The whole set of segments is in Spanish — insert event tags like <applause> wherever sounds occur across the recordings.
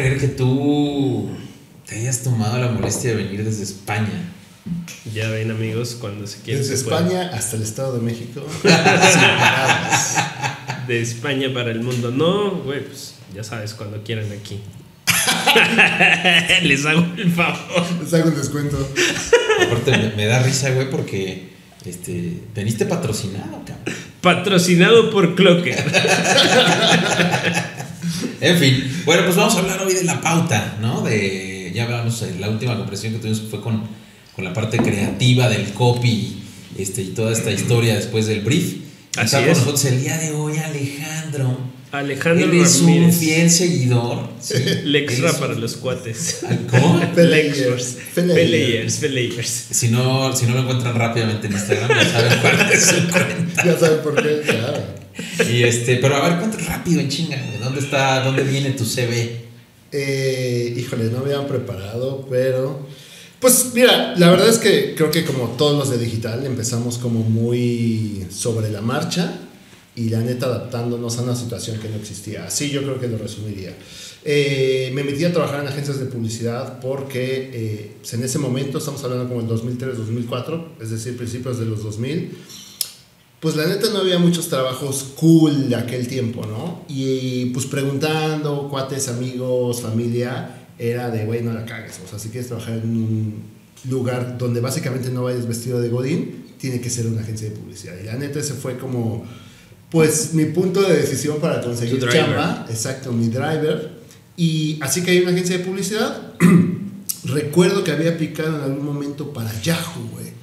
creer que tú te hayas tomado la molestia de venir desde España. Ya ven, amigos, cuando se quiere. Desde se puede. España hasta el Estado de México. <laughs> De España para el mundo. No, güey, pues ya sabes, cuando quieran aquí. <laughs> Les hago el favor. Les hago un descuento. Aparte, me, me da risa, güey, porque este, veniste patrocinado, cabrón. Patrocinado por Clocker. <laughs> En fin, bueno, pues vamos a hablar hoy de la pauta, ¿no? De, ya hablamos, eh, la última conversación que tuvimos fue con, con la parte creativa del copy este, y toda esta historia después del brief. Así Está con es. nosotros el día de hoy Alejandro. Alejandro Él es un fiel seguidor. Sí, <laughs> Lexra para los cuates. ¿Cómo? <laughs> Pelayers. Pelayers, Pelayers. Si no, si no lo encuentran rápidamente en Instagram, ya saben cuál es su cuenta. <laughs> Ya saben por qué, claro. Y este, pero a ver, cuánto rápido en chinga. ¿Dónde está, dónde viene tu CV? Eh, híjole, no me habían preparado, pero. Pues mira, la verdad es que creo que como todos los de digital empezamos como muy sobre la marcha y la neta adaptándonos a una situación que no existía. Así yo creo que lo resumiría. Eh, me metí a trabajar en agencias de publicidad porque eh, en ese momento, estamos hablando como el 2003-2004, es decir, principios de los 2000, pues la neta no había muchos trabajos cool de aquel tiempo, ¿no? Y pues preguntando, cuates, amigos, familia, era de, güey, no la cagues. O sea, si quieres trabajar en un lugar donde básicamente no vayas vestido de Godín, tiene que ser una agencia de publicidad. Y la neta ese fue como, pues, mi punto de decisión para conseguir chamba. Exacto, mi driver. Y así que hay una agencia de publicidad. <clears throat> Recuerdo que había aplicado en algún momento para Yahoo, güey.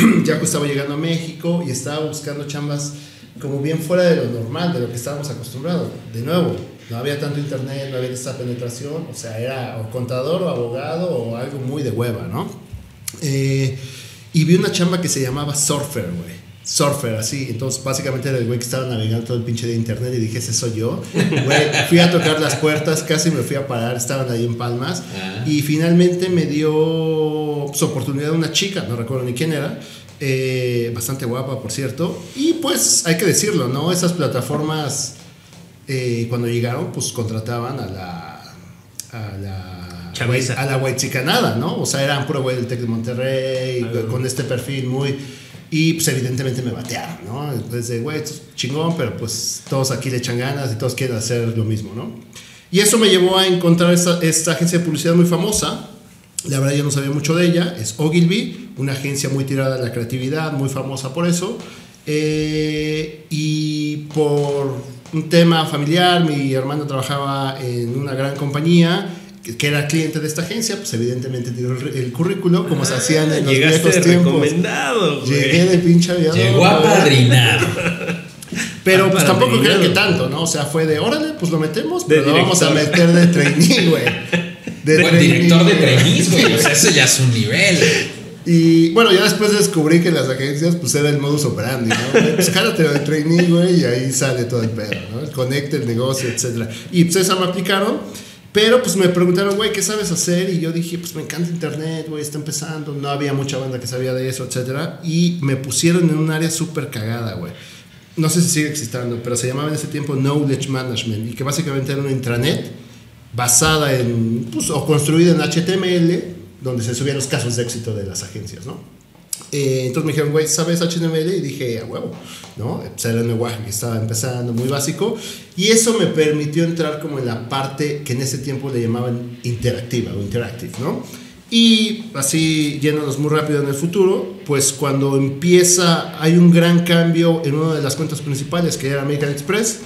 <clears throat> Yahoo estaba llegando a México y estaba buscando chambas como bien fuera de lo normal, de lo que estábamos acostumbrados. De nuevo, no había tanto internet, no había esta penetración, o sea, era o contador o abogado o algo muy de hueva, ¿no? Eh, y vi una chamba que se llamaba Surfer, güey. Surfer, así. Entonces, básicamente era el güey que estaba navegando todo el pinche de internet y dije, ese soy yo. Güey, fui a tocar las puertas, casi me fui a parar, estaban ahí en Palmas. Ah. Y finalmente me dio pues, oportunidad una chica, no recuerdo ni quién era, eh, bastante guapa, por cierto. Y pues hay que decirlo, ¿no? Esas plataformas, eh, cuando llegaron, pues contrataban a la. A la Chaviza. a la whitezicanada, ¿no? O sea, eran puro güey del Tec de Monterrey, con este perfil muy. Y pues evidentemente me batearon, ¿no? Entonces, güey, esto es chingón, pero pues todos aquí le echan ganas y todos quieren hacer lo mismo, ¿no? Y eso me llevó a encontrar esta, esta agencia de publicidad muy famosa. La verdad yo no sabía mucho de ella. Es Ogilvy, una agencia muy tirada a la creatividad, muy famosa por eso. Eh, y por un tema familiar, mi hermano trabajaba en una gran compañía que, era cliente de esta agencia, pues evidentemente tiró el, el currículo, como se hacían en los viejos de tiempos. recomendado, güey. Llegué de pinche aviador. Llegó a padrinar. Pero pues tampoco creo que tanto, ¿no? O sea, fue de, órale, pues lo metemos, De pero lo vamos a meter de trainee, güey. De Buen director de güey. trainees, güey. O sea, eso ya es un nivel. Y bueno, ya después descubrí que las agencias, pues era el modus operandi, ¿no? Pues jálate de trainee, güey, y ahí sale todo el pedo, ¿no? El conecte, el negocio, etc. Y pues esa me aplicaron, pero pues me preguntaron, güey, ¿qué sabes hacer? Y yo dije, pues me encanta internet, güey, está empezando. No había mucha banda que sabía de eso, etc. Y me pusieron en un área súper cagada, güey. No sé si sigue existiendo, pero se llamaba en ese tiempo Knowledge Management y que básicamente era una intranet basada en, pues, o construida en HTML, donde se subían los casos de éxito de las agencias, ¿no? Eh, entonces me dijeron, güey, ¿sabes HTML? Y dije, a huevo, ¿no? Pues era un lenguaje que estaba empezando, muy básico. Y eso me permitió entrar como en la parte que en ese tiempo le llamaban interactiva o interactive, ¿no? Y así, yéndonos muy rápido en el futuro, pues cuando empieza, hay un gran cambio en una de las cuentas principales, que era American Express,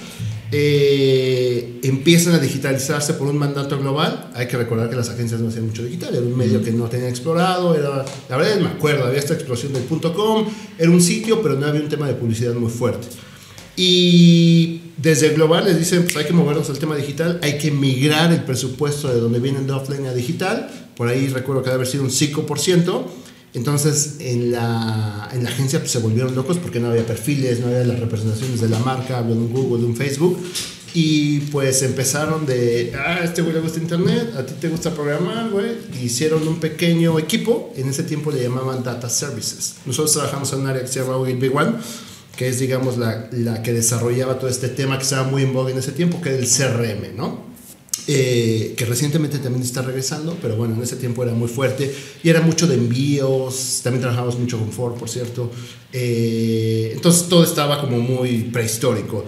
eh, empiezan a digitalizarse por un mandato global. Hay que recordar que las agencias no hacían mucho digital, era un medio que no tenían explorado. Era, la verdad, me acuerdo, había esta explosión del .com, era un sitio, pero no había un tema de publicidad muy fuerte. Y desde global les dicen, pues hay que movernos al tema digital, hay que migrar el presupuesto de donde vienen de offline a digital. Por ahí recuerdo que debe haber sido un 5%. Entonces en la, en la agencia pues, se volvieron locos porque no había perfiles, no había las representaciones de la marca, de un Google, de un Facebook. Y pues empezaron de, ah, este güey le gusta internet, a ti te gusta programar, güey. Hicieron un pequeño equipo, en ese tiempo le llamaban Data Services. Nosotros trabajamos en un área que se llama Ogilvy One, que es, digamos, la, la que desarrollaba todo este tema que estaba muy en vogue en ese tiempo, que era el CRM, ¿no? Eh, que recientemente también está regresando, pero bueno, en ese tiempo era muy fuerte y era mucho de envíos, también trabajamos mucho con Ford, por cierto, eh, entonces todo estaba como muy prehistórico.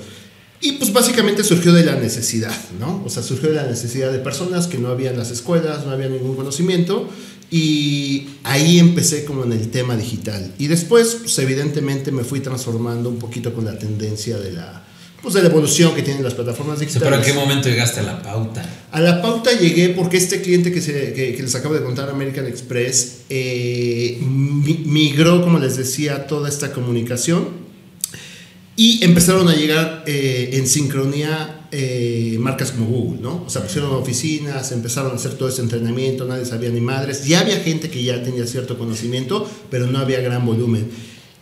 Y pues básicamente surgió de la necesidad, ¿no? O sea, surgió de la necesidad de personas que no había en las escuelas, no había ningún conocimiento y ahí empecé como en el tema digital. Y después, pues evidentemente me fui transformando un poquito con la tendencia de la, pues de la evolución que tienen las plataformas digitales. ¿Pero en qué momento llegaste a la pauta? A la pauta llegué porque este cliente que, se, que, que les acabo de contar, American Express, eh, migró, como les decía, toda esta comunicación y empezaron a llegar eh, en sincronía eh, marcas como Google, ¿no? O sea, pusieron oficinas, empezaron a hacer todo ese entrenamiento, nadie sabía ni madres. Ya había gente que ya tenía cierto conocimiento, pero no había gran volumen.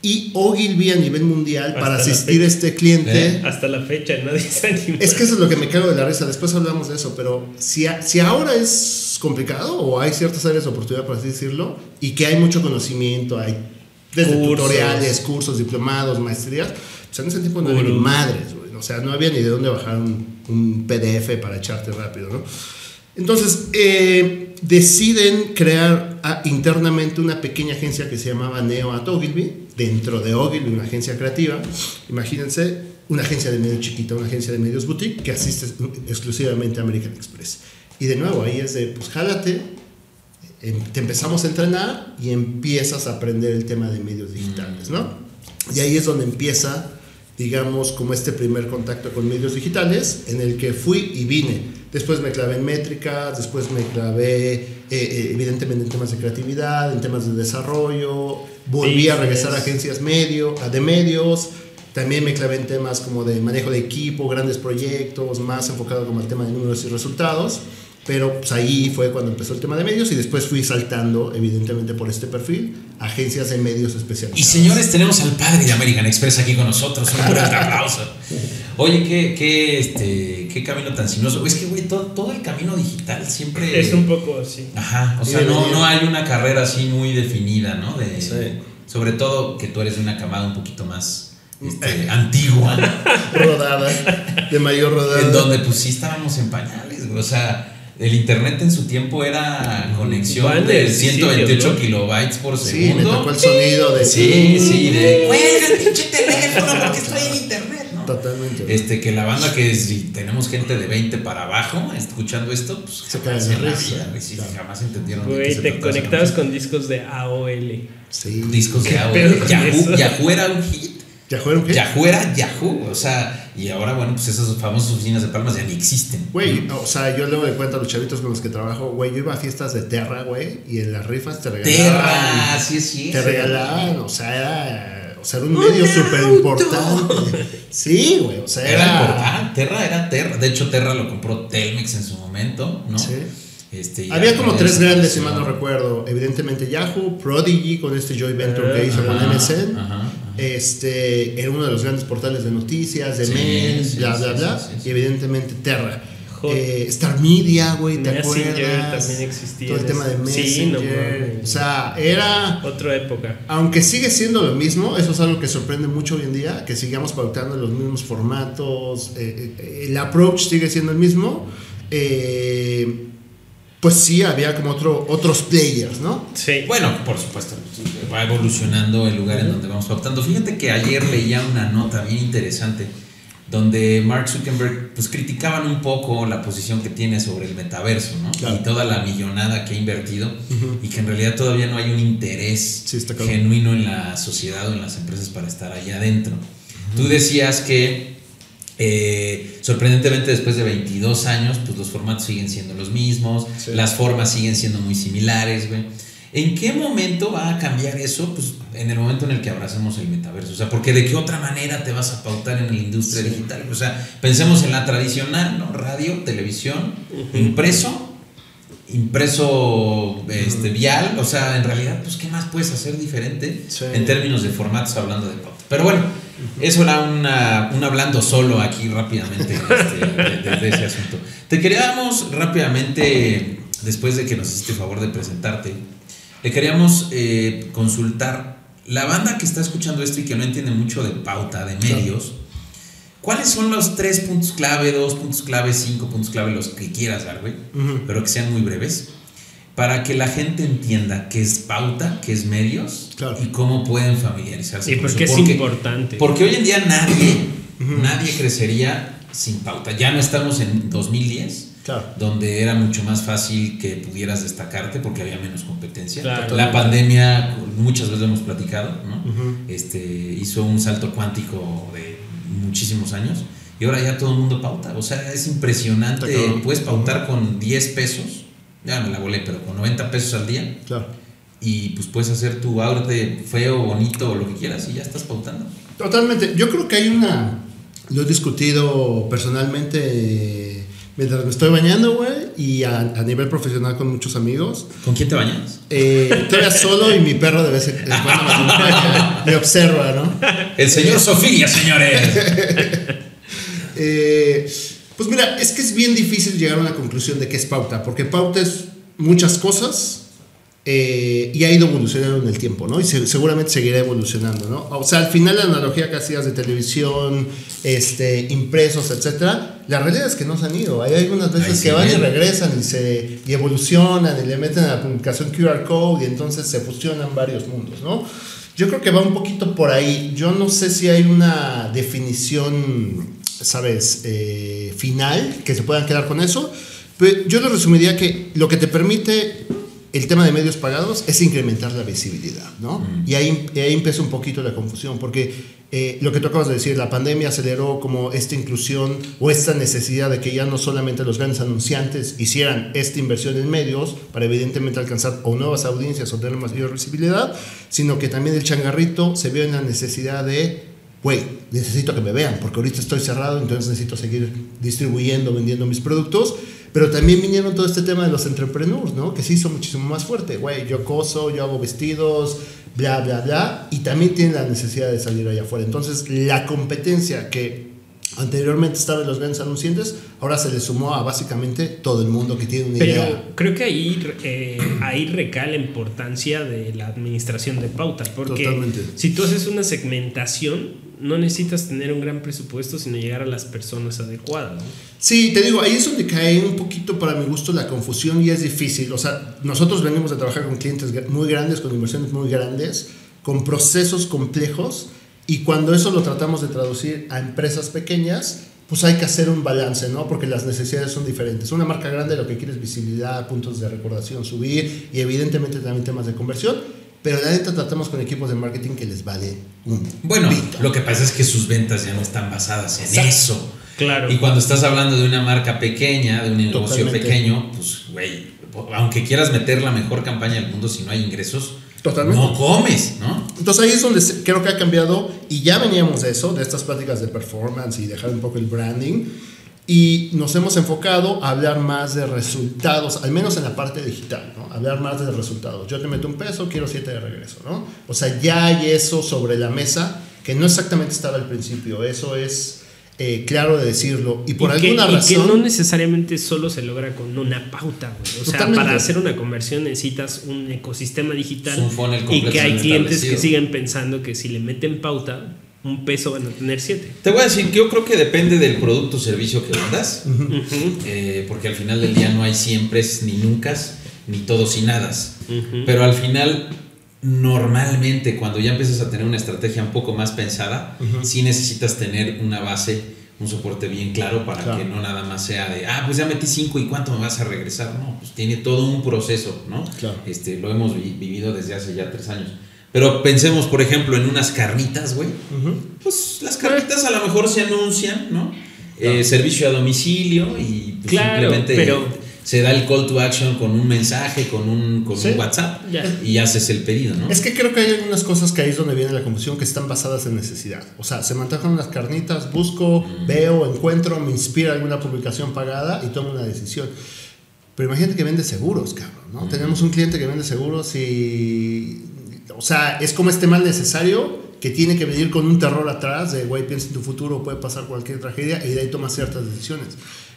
Y Ogilvy a nivel mundial Hasta para asistir a este cliente. ¿Eh? Hasta la fecha nadie se anima. Es que eso es lo que me cago de la risa. Después hablamos de eso, pero si, a- si ahora es complicado o hay ciertas áreas de oportunidad, por así decirlo, y que hay mucho conocimiento, hay desde Cursos. tutoriales, cursos, diplomados, maestrías, pues en ese tiempo no había ni madres, güey. O sea, no había ni de dónde bajar un, un PDF para echarte rápido, ¿no? Entonces, eh, deciden crear ah, internamente una pequeña agencia que se llamaba Neo at Ogilvy, dentro de Ogilvy, una agencia creativa. Imagínense, una agencia de medios chiquita, una agencia de medios boutique que asiste exclusivamente a American Express. Y de nuevo, ahí es de, pues jálate, em- te empezamos a entrenar y empiezas a aprender el tema de medios digitales, ¿no? Y ahí es donde empieza, digamos, como este primer contacto con medios digitales, en el que fui y vine. Después me clavé en métricas, después me clavé, eh, eh, evidentemente, en temas de creatividad, en temas de desarrollo, volví a regresar a agencias medio, a de medios, también me clavé en temas como de manejo de equipo, grandes proyectos, más enfocado como al tema de números y resultados. Pero pues, ahí fue cuando empezó el tema de medios y después fui saltando, evidentemente por este perfil, agencias de medios especializadas. Y señores, tenemos al padre de American Express aquí con nosotros. Un fuerte aplauso. <laughs> Oye, qué, qué, este, qué camino tan sinuoso. Es que, güey, todo, todo el camino digital siempre. Es un poco así. Ajá, o sea, Sí, no, no hay una carrera así muy definida, ¿no? De, Sí. Sobre todo que tú eres de una camada un poquito más este, <laughs> antigua, rodada, de mayor rodada. en donde pues sí estábamos en pañales, güey. O sea, el internet en su tiempo era conexión de Banners, 128 sitios, ¿no? kilobytes por Sí, me segundo. tocó el sonido de... Sí, sí, de cuelga el pinche teléfono porque estoy en internet. Totalmente. Este, que la banda que si tenemos gente de 20 para abajo escuchando esto, pues Se jamás caen de en la vida, sí, claro. jamás entendieron. de Güey, te conectabas con discos de AOL. Sí. discos de ¿Qué AOL. Yahoo? Yahoo era un hit. ¿Ya fueron qué? Yahoo era Yahoo, o sea, y ahora bueno, pues esas famosas oficinas de palmas ya ni existen. Güey, o sea, yo luego le cuento a los chavitos con los que trabajo, güey, yo iba a fiestas de Terra, güey, y en las rifas te regalaban... Terra, sí es Te regalaban, o sea, era, o sea, era un medio súper importante. Sí, güey, o sea, Era era... importante, Terra era Terra. De hecho, Terra lo compró Telmex en su momento, ¿no? Sí. Este, Había como tres grandes, si mal no recuerdo. Evidentemente Yahoo, Prodigy con este joy venture que Ah, hizo con MSN. ajá. Este, era uno de los grandes portales de noticias, de Sí, mails, sí, bla, sí, bla, sí, bla. sí, sí. Y evidentemente Terra. Hot. Eh, Star Media, güey, ¿te Messenger acuerdas? también existía Todo el tema de ese- Sí, no Messenger. o sea, era... Otra época. Aunque sigue siendo lo mismo, eso es algo que sorprende mucho hoy en día, que sigamos pautando los mismos formatos, eh, eh, el approach sigue siendo el mismo, eh, pues sí había como otro, otros players, ¿no? Sí. Bueno, por supuesto, va evolucionando el lugar en donde vamos pautando. Fíjate que ayer leía una nota bien interesante donde Mark Zuckerberg pues criticaban un poco la posición que tiene sobre el metaverso, ¿no? Claro. Y toda la millonada que ha invertido y que en realidad todavía no hay un interés Sí, genuino en la sociedad o en las empresas para estar allá adentro. Tú decías que eh, sorprendentemente después de 22 años, pues los formatos siguen siendo los mismos, Sí. las formas siguen siendo muy similares, güey. ¿En qué momento va a cambiar eso? Pues en el momento en el que abracemos el metaverso. O sea, porque de qué otra manera te vas a pautar en la industria Sí. digital. O sea, pensemos en la tradicional, ¿no? Radio, televisión, impreso, impreso este, vial. O sea, en realidad, pues, ¿qué más puedes hacer diferente Sí. en términos de formatos hablando de pauta? Pero bueno, eso era una, un hablando solo aquí rápidamente <laughs> este, de, de- de ese asunto. Te queríamos rápidamente, después de que nos hiciste favor de presentarte, le queríamos eh, consultar la banda que está escuchando esto y que no entiende mucho de pauta, de medios, ¿cuáles son los tres puntos clave, dos puntos clave, cinco puntos clave, los que quieras dar, güey? Ujú. Pero que sean muy breves. Para que la gente entienda qué es pauta, qué es medios Claro. y cómo pueden familiarizarse Y con porque eso. es importante. Porque hoy en día nadie, nadie crecería sin pauta. Ya no estamos en 2010, Claro. donde era mucho más fácil que pudieras destacarte porque había menos competencia. Claro. La pandemia, muchas veces lo hemos platicado, ¿no? Este, hizo un salto cuántico de muchísimos años y ahora ya todo el mundo pauta. O sea, es impresionante. Cabrón. Puedes pautar con 10 pesos, ya me la volé, pero con 90 pesos al día Claro. y pues puedes hacer tu arte feo, bonito o lo que quieras y ya estás pautando. Totalmente. Yo creo que hay una. Lo he discutido personalmente mientras me estoy bañando, güey, y a, a nivel profesional con muchos amigos. ¿Con quién te bañas? Eh, todavía <laughs> solo y mi perro de vez en cuando me, me observa, ¿no? El señor Sofía, señores. <laughs> Eh, pues mira, es que es bien difícil llegar a una conclusión de qué es pauta, porque pauta es muchas cosas eh, y ha ido evolucionando en el tiempo, ¿no? Y se- seguramente seguirá evolucionando, ¿no? O sea, al final la analogía que hacías de televisión, este, impresos, etcétera, la realidad es que no se han ido. Hay algunas veces que van y ven. regresan y se y evolucionan y le meten a la comunicación QR code y entonces se fusionan varios mundos, ¿no? Yo creo que va un poquito por ahí. Yo no sé si hay una definición, ¿sabes?, eh, final, que se puedan quedar con eso. Pero yo lo resumiría que lo que te permite el tema de medios pagados es incrementar la visibilidad, ¿no? Y ahí, ahí empieza un poquito la confusión, porque eh, lo que tú acabas de decir, la pandemia aceleró como esta inclusión o esta necesidad de que ya no solamente los grandes anunciantes hicieran esta inversión en medios para evidentemente alcanzar o nuevas audiencias o tener mayor visibilidad, sino que también el changarrito se vio en la necesidad de güey, necesito que me vean, porque ahorita estoy cerrado, entonces necesito seguir distribuyendo, vendiendo mis productos. Pero también vinieron todo este tema de los entrepreneurs, ¿no? Que se hizo muchísimo más fuerte. Güey, yo coso, yo hago vestidos, bla, bla, bla. Y también tienen la necesidad de salir allá afuera. Entonces, la competencia que anteriormente estaba en los grandes anunciantes, ahora se le sumó a básicamente todo el mundo que tiene una Pero idea. creo que ahí, eh, ahí recae la importancia de la administración de pautas. Porque Totalmente. si tú haces una segmentación, no necesitas tener un gran presupuesto, sino llegar a las personas adecuadas. ¿no? Sí, te digo, ahí es donde cae un poquito para mi gusto la confusión y es difícil. O sea, nosotros venimos de trabajar con clientes muy grandes, con inversiones muy grandes, con procesos complejos y cuando eso lo tratamos de traducir a empresas pequeñas, pues hay que hacer un balance, ¿no? Porque las necesidades son diferentes. Una marca grande lo que quiere es visibilidad, puntos de recordación, subir y evidentemente también temas de conversión. Pero la neta tratamos con equipos de marketing que les vale un Bueno, pito. lo que pasa es que sus ventas ya no están basadas en Exacto. eso. Claro. Y cuando estás hablando de una marca pequeña, de un negocio Totalmente. pequeño, pues, güey, aunque quieras meter la mejor campaña del mundo, si no hay ingresos, Totalmente. no comes, ¿no? Entonces ahí es donde creo que ha cambiado y ya veníamos de eso, de estas pláticas de performance y dejar un poco el branding y nos hemos enfocado a hablar más de resultados, al menos en la parte digital, ¿no? Hablar más de resultados. Yo te meto un peso, quiero siete de regreso, ¿no? O sea, ya hay eso sobre la mesa que no exactamente estaba al principio, eso es eh, claro de decirlo y por y que, alguna y razón... que no necesariamente solo se logra con una pauta, güey. O sea, Totalmente. para hacer una conversión necesitas un ecosistema digital Es un funnel y que hay clientes que siguen pensando que si le meten pauta, un peso van a tener siete. Te voy a decir que yo creo que depende del producto o servicio que vendas, eh, porque al final del día no hay siempre ni nunca, ni todos y nadas. ujú. Pero al final, normalmente, cuando ya empiezas a tener una estrategia un poco más pensada, sí necesitas tener una base, un soporte bien claro para Claro. que no nada más sea de, ah, pues ya metí cinco y cuánto me vas a regresar. No, pues tiene todo un proceso, ¿no? Claro. Este, lo hemos vi- vivido desde hace ya tres años. Pero pensemos, por ejemplo, en unas carnitas, güey. Pues las carnitas a lo mejor se anuncian, ¿no? Eh, servicio a domicilio y pues, Claro, simplemente pero- se da el call to action con un mensaje, con un, con Sí. un WhatsApp y haces el pedido, ¿no? Es que creo que hay algunas cosas que ahí es donde viene la confusión que están basadas en necesidad. O sea, se me antojan unas carnitas, busco, veo, encuentro, me inspira alguna publicación pagada y tomo una decisión. Pero imagínate que vende seguros, cabrón, ¿no? Tenemos un cliente que vende seguros y... O sea, es como este mal necesario que tiene que venir con un terror atrás de, güey, piensa en tu futuro, puede pasar cualquier tragedia y de ahí tomas ciertas decisiones.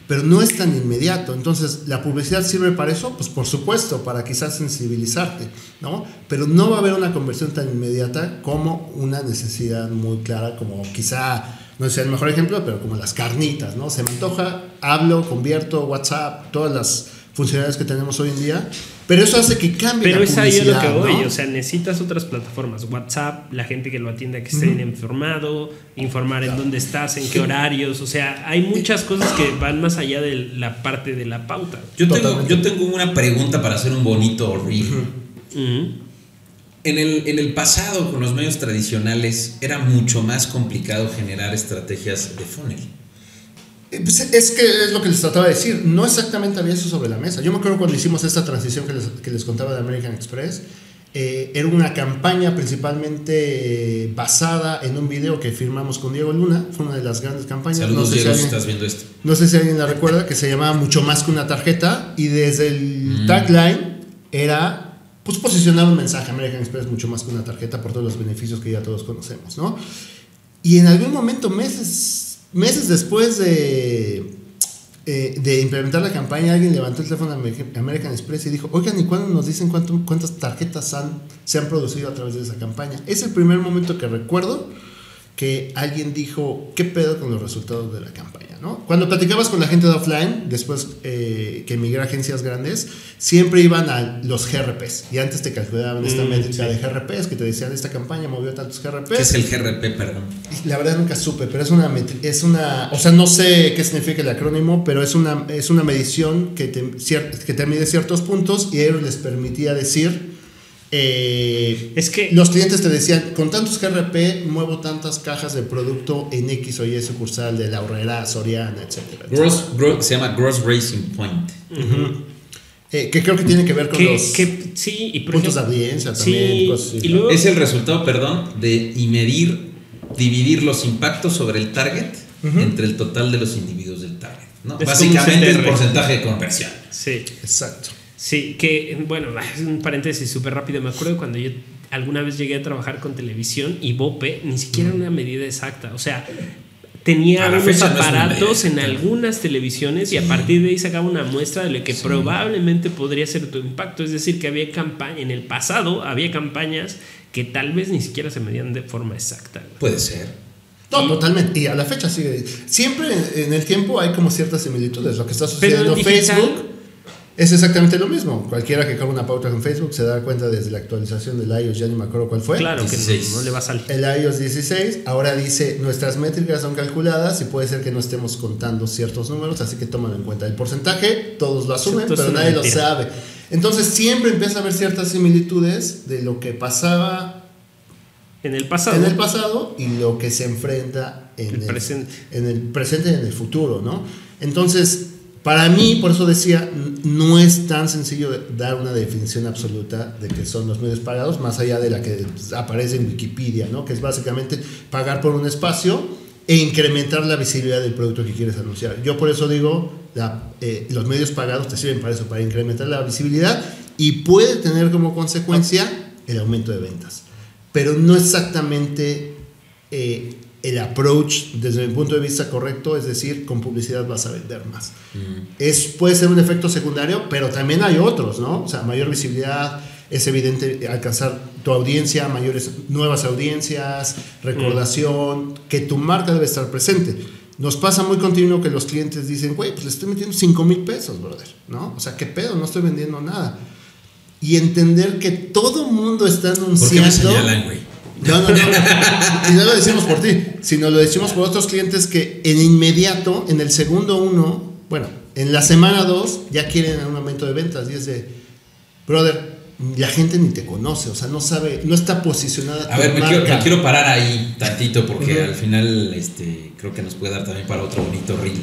Pero no es tan inmediato. Entonces, ¿la publicidad sirve para eso? Pues por supuesto, para quizás sensibilizarte, ¿no? Pero no va a haber una conversión tan inmediata como una necesidad muy clara, como quizá, no sé el mejor ejemplo, pero como las carnitas, ¿no? Se me antoja, hablo, convierto, WhatsApp, todas las funcionalidades que tenemos hoy en día. Pero eso hace que cambie Pero la es ahí a lo que voy. ¿no? O sea, necesitas otras plataformas. WhatsApp, la gente que lo atienda que esté bien informado, informar en dónde estás, en qué horarios. O sea, hay muchas cosas que van más allá de la parte de la pauta. Yo tengo, yo tengo una pregunta para hacer un bonito reel. En el, en el pasado, con los medios tradicionales, era mucho más complicado generar estrategias de funnel. Eh, pues, es que es lo que les trataba de decir. No exactamente había eso sobre la mesa. Yo me acuerdo cuando hicimos esta transición que les, que les contaba de American Express. eh, era una campaña principalmente eh, basada en un video que firmamos con Diego Luna. Fue una de las grandes campañas. Saludos, no, sé Diego, si alguien, estás viendo esto. no sé si alguien la recuerda, que se llamaba Mucho más que una tarjeta. Y desde el tagline era pues, posicionar un mensaje. American Express mucho más que una tarjeta por todos los beneficios que ya todos conocemos. ¿no? Y en algún momento, meses, meses después de, eh, de implementar la campaña, alguien levantó el teléfono a American- Express y dijo, oigan, ¿y cuándo nos dicen cuántas tarjetas se han producido a través de esa campaña? Es el primer momento que recuerdo que alguien dijo, ¿qué pedo con los resultados de la campaña? ¿No? Cuando platicabas con la gente de offline, después eh, que emigré a agencias grandes, siempre iban a los GRPs y antes te calculaban esta Mm, métrica sí. de GRPs que te decían, esta campaña movió tantos GRPs. ¿Qué es el GRP, perdón? La verdad nunca supe, pero es una, es una, o sea, no sé qué significa el acrónimo, pero es una, es una medición que te, que te mide ciertos puntos y a ellos les permitía decir, eh, Es que los clientes te decían, con tantos GRP muevo tantas cajas de producto en X o Y sucursal de la Horrera, Soriana, etcétera. Gross, gross- se llama Gross Racing Point. Eh, que creo que tiene que ver con que, los que- sí, y puntos ejemplo- de audiencia también. Sí, cosas así, y luego Es el resultado, perdón, de y medir, dividir los impactos sobre el target entre el total de los individuos del target. ¿no? Básicamente el porcentaje de conversión. Sí, Exacto. Sí, que bueno, <laughs> es un paréntesis súper rápido. Me acuerdo cuando yo alguna vez llegué a trabajar con televisión y Bope ni siquiera era una medida exacta. O sea, tenía unos no aparatos medida en algunas televisiones y a partir de ahí sacaba una muestra de lo que probablemente podría ser tu impacto. Es decir, que había campaña, en el pasado había campañas que tal vez ni siquiera se medían de forma exacta. Puede ser. No, totalmente. Y a la fecha sigue. Siempre en el tiempo hay como ciertas similitudes. Lo que está sucediendo en Facebook es exactamente lo mismo. Cualquiera que caga una pauta en Facebook se da cuenta desde la actualización del iOS, ya ni me acuerdo cuál fue. Claro que 16. no, no le va a salir. El iOS 16 ahora dice nuestras métricas son calculadas y puede ser que no estemos contando ciertos números, así que tómalo en cuenta. El porcentaje todos lo asumen, Esto pero nadie lo sabe. Entonces siempre empieza a haber ciertas similitudes de lo que pasaba En el pasado. en el pasado y lo que se enfrenta en El presente. en el presente y en el futuro, ¿no? Entonces, para mí, por eso decía, no es tan sencillo dar una definición absoluta de que son los medios pagados, más allá de la que aparece en Wikipedia, ¿no? Que es básicamente pagar por un espacio e incrementar la visibilidad del producto que quieres anunciar. Yo por eso digo, eh, los medios pagados te sirven para eso, para incrementar la visibilidad y puede tener como consecuencia el aumento de ventas pero no exactamente eh, el approach desde mi punto de vista correcto, es decir, con publicidad vas a vender más. Es, puede ser un efecto secundario, pero también hay otros, ¿no? O sea, mayor visibilidad, es evidente alcanzar tu audiencia, mayores nuevas audiencias, recordación, que tu marca debe estar presente. Nos pasa muy continuo que los clientes dicen, güey, pues le estoy metiendo 5 mil pesos, brother, ¿no? O sea, ¿qué pedo? No estoy vendiendo nada. Y entender que todo mundo está ¿Por qué me anunciando... señalan, güey? No, no, no. Y no lo decimos por ti, sino lo decimos por otros clientes que en inmediato, en el segundo uno, bueno, en la semana dos, ya quieren un aumento de ventas. Y es de, brother, la gente ni te conoce, o sea, no sabe, no está posicionada. A tu ver, me quiero, marca. me quiero parar ahí tantito porque al final este, creo que nos puede dar también para otro bonito reel.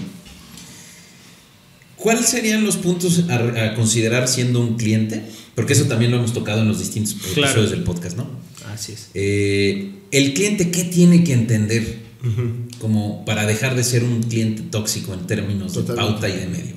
¿Cuáles serían los puntos a, a considerar siendo un cliente? Porque eso también lo hemos tocado en los distintos episodios Claro. del podcast, ¿no? Así es. Eh, el cliente, ¿qué tiene que entender como para dejar de ser un cliente tóxico en términos de pauta y de medio?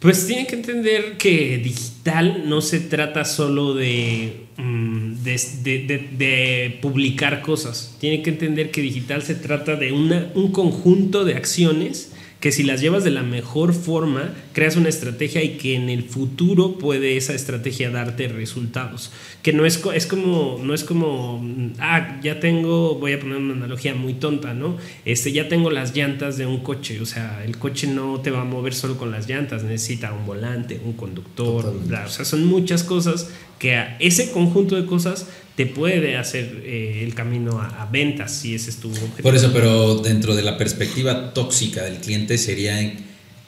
Pues tienen que entender que digital no se trata solo de mm, de, de- de- de publicar cosas. Tiene que entender que digital se trata de una, un conjunto de acciones que si las llevas de la mejor forma, creas una estrategia y que en el futuro puede esa estrategia darte resultados. Que no es, es como, no es como, mm, ah, ya tengo, voy a poner una analogía muy tonta, ¿no? Este, ya tengo las llantas de un coche, o sea, el coche no te va a mover solo con las llantas, necesita un volante, un conductor, bla, o sea, son muchas cosas que a ese conjunto de cosas te puede hacer eh, el camino a, a ventas, si ese es tu objetivo. Por eso, pero dentro de la perspectiva tóxica del cliente sería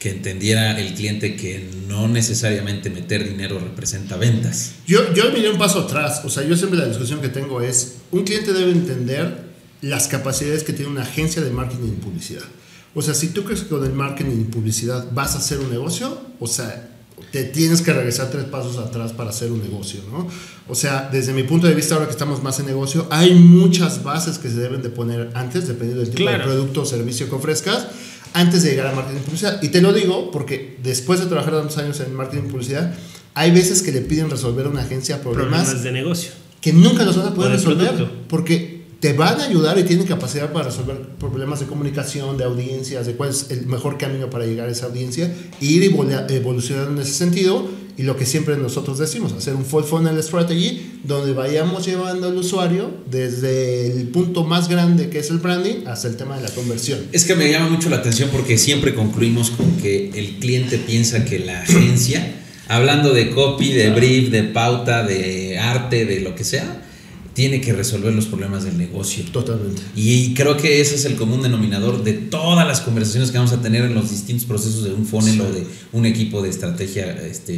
que entendiera el cliente que no necesariamente meter dinero representa ventas. Yo, yo me iría un paso atrás. O sea, yo siempre la discusión que tengo es, un cliente debe entender las capacidades que tiene una agencia de marketing y publicidad. O sea, si tú crees que con el marketing y publicidad vas a hacer un negocio, o sea, te tienes que regresar tres pasos atrás para hacer un negocio, ¿no? O sea, desde mi punto de vista, ahora que estamos más en negocio, hay muchas bases que se deben de poner antes, dependiendo del tipo Claro. de producto o servicio que ofrezcas, antes de llegar a marketing y publicidad. Y te lo digo porque después de trabajar tantos años en marketing y publicidad, hay veces que le piden resolver a una agencia problemas, problemas de negocio. que nunca los van a poder resolver producto. porque te van a ayudar y tienen capacidad para resolver problemas de comunicación, de audiencias, de cuál es el mejor camino para llegar a esa audiencia e ir evolu- evolucionando en ese sentido y lo que siempre nosotros decimos, hacer un full funnel strategy donde vayamos llevando al usuario desde el punto más grande que es el branding hasta el tema de la conversión. Es que me llama mucho la atención porque siempre concluimos con que el cliente piensa que la agencia, hablando de copy, de brief, de pauta, de arte, de lo que sea, tiene que resolver los problemas del negocio. Totalmente. Y creo que ese es el común denominador de todas las conversaciones que vamos a tener en los distintos procesos de un funnel Sí. o de un equipo de estrategia este,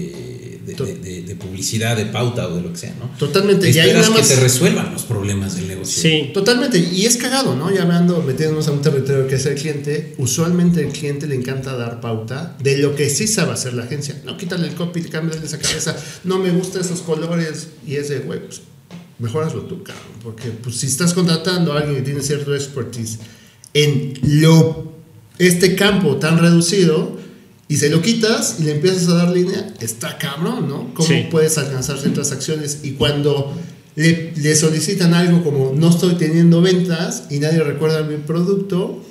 de, de- de- de publicidad, de pauta o de lo que sea, ¿no? Totalmente. Y ahí Esperas nada que más- te resuelvan los problemas del negocio. Sí. Totalmente, y es cagado, ¿no? Ya hablando, metiéndonos a un territorio que es el cliente, usualmente el cliente le encanta dar pauta de lo que sí sabe hacer la agencia. No, quítale el copy, cámbiale esa cabeza, no me gustan esos colores, y ese, güey, pues mejor hazlo tú, cabrón. Porque pues, si estás contratando a alguien que tiene cierto expertise en lo, este campo tan reducido, y se lo quitas y le empiezas a dar línea, está cabrón, ¿no? ¿Cómo Sí. puedes alcanzar ciertas acciones? Y cuando le, le solicitan algo como no estoy teniendo ventas y nadie recuerda mi producto,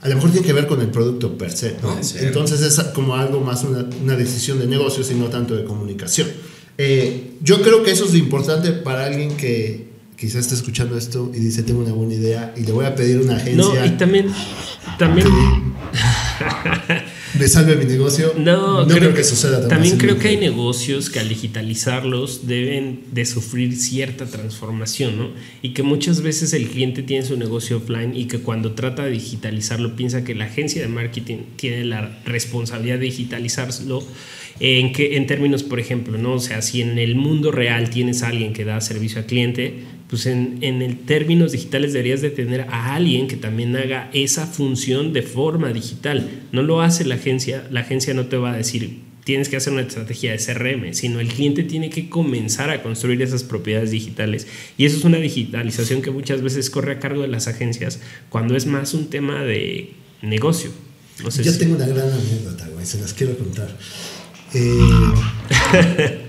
a lo mejor tiene que ver con el producto per se, ¿no? Entonces es como algo más una, una decisión de negocios y no tanto de comunicación. Eh, yo creo que eso es importante para alguien que quizás esté escuchando esto y dice tengo una buena idea y le voy a pedir una agencia No, y también, también, <laughs> me salve mi negocio. no, creo, creo que suceda También creo que hay negocios que al digitalizarlos deben de sufrir cierta transformación, ¿no? Y que muchas veces el cliente tiene su negocio offline y que cuando trata de digitalizarlo piensa que la agencia de marketing tiene la responsabilidad de digitalizarlo en que en términos, por ejemplo, ¿no? O sea, si en el mundo real tienes a alguien que da servicio al cliente, pues en, en el términos digitales deberías de tener a alguien que también haga esa función de forma digital. No lo hace la agencia, la agencia no te va a decir tienes que hacer una estrategia de CRM, sino el cliente tiene que comenzar a construir esas propiedades digitales. Y eso es una digitalización que muchas veces corre a cargo de las agencias cuando es más un tema de negocio. No sé Yo si- tengo una gran anécdota, güey, se las quiero contar. Eh,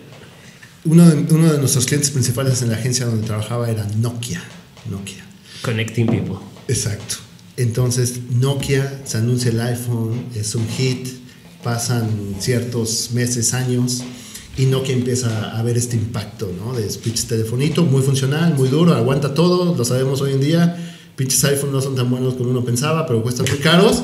uno, de, uno de nuestros clientes principales en la agencia donde trabajaba era Nokia. Nokia. Connecting people. Exacto. Entonces, Nokia se anuncia el iPhone, es un hit, pasan ciertos meses, años, y Nokia empieza a ver este impacto, ¿no? De pinches telefonito, muy funcional, muy duro, aguanta todo, lo sabemos hoy en día. Pinches iPhone no son tan buenos como uno pensaba, pero cuestan muy caros.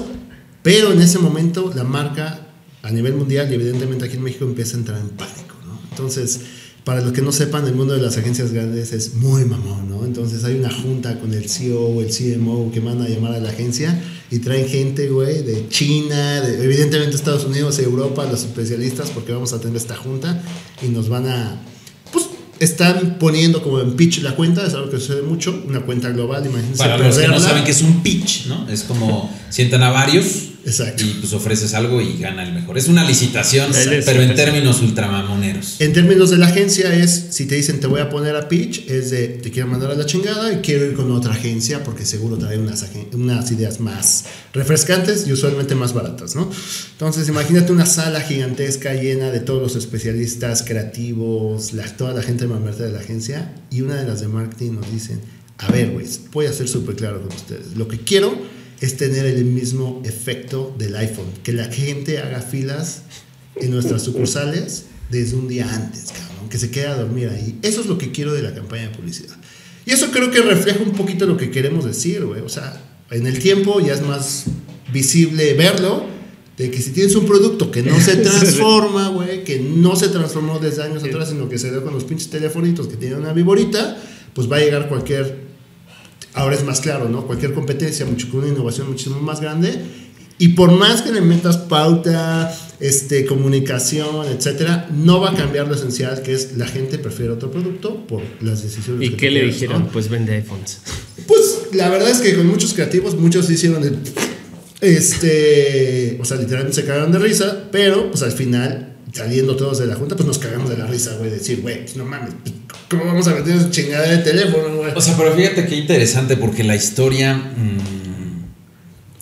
Pero en ese momento la marca a nivel mundial y evidentemente aquí en México empieza a entrar en pánico, ¿no? Entonces, para los que no sepan, el mundo de las agencias grandes es muy mamón, ¿no? Entonces hay una junta con el CEO o el CMO que manda a llamar a la agencia y traen gente, güey, de China, de, evidentemente Estados Unidos, Europa, los especialistas, porque vamos a tener esta junta y nos van a, pues, están poniendo como en pitch la cuenta, es algo que sucede mucho, una cuenta global, imagínense. Para los que no perderla. saben que es un pitch, ¿no? Es como sientan a varios Exacto. y pues ofreces algo y gana el mejor. Es una licitación, Es pero en términos ultramamoneros. En términos de la agencia es, si te dicen te voy a poner a pitch, es de te quiero mandar a la chingada y quiero ir con otra agencia porque seguro trae unas, unas ideas más refrescantes y usualmente más baratas, ¿no? Entonces imagínate una sala gigantesca llena de todos los especialistas creativos, la- toda la gente gente mamerta de la agencia y una de las de marketing nos dicen, a ver, güey, voy a ser súper claro con ustedes. Lo que quiero es tener el mismo efecto del iPhone, que la gente haga filas en nuestras sucursales desde un día antes, cabrón, que se quede a dormir ahí. Eso es lo que quiero de la campaña de publicidad. Y eso creo que refleja un poquito lo que queremos decir, güey. O sea, en el tiempo ya es más visible verlo, de que si tienes un producto que no se <laughs> transforma, güey, que no se transformó desde años atrás, sino que se dio con los pinches telefonitos que tienen una viborita, pues va a llegar cualquier, ahora es más claro, ¿no? Cualquier competencia, mucho, con una innovación muchísimo más grande. Y por más que le metas pauta, este, comunicación, etcétera, no va a cambiar lo esencial que es la gente prefiere otro producto por las decisiones. ¿Y que qué le dijeron? ¿no? Pues vende iPhones. Pues la verdad es que con muchos creativos, muchos hicieron el. Este. O sea, literalmente se cagaron de risa, pero pues al final, saliendo todos de la junta, pues nos cagamos de la risa, güey. Decir, güey, pues no mames, pues, ¿cómo vamos a meter esa chingada de teléfono, güey? O sea, pero fíjate qué interesante porque la historia mm,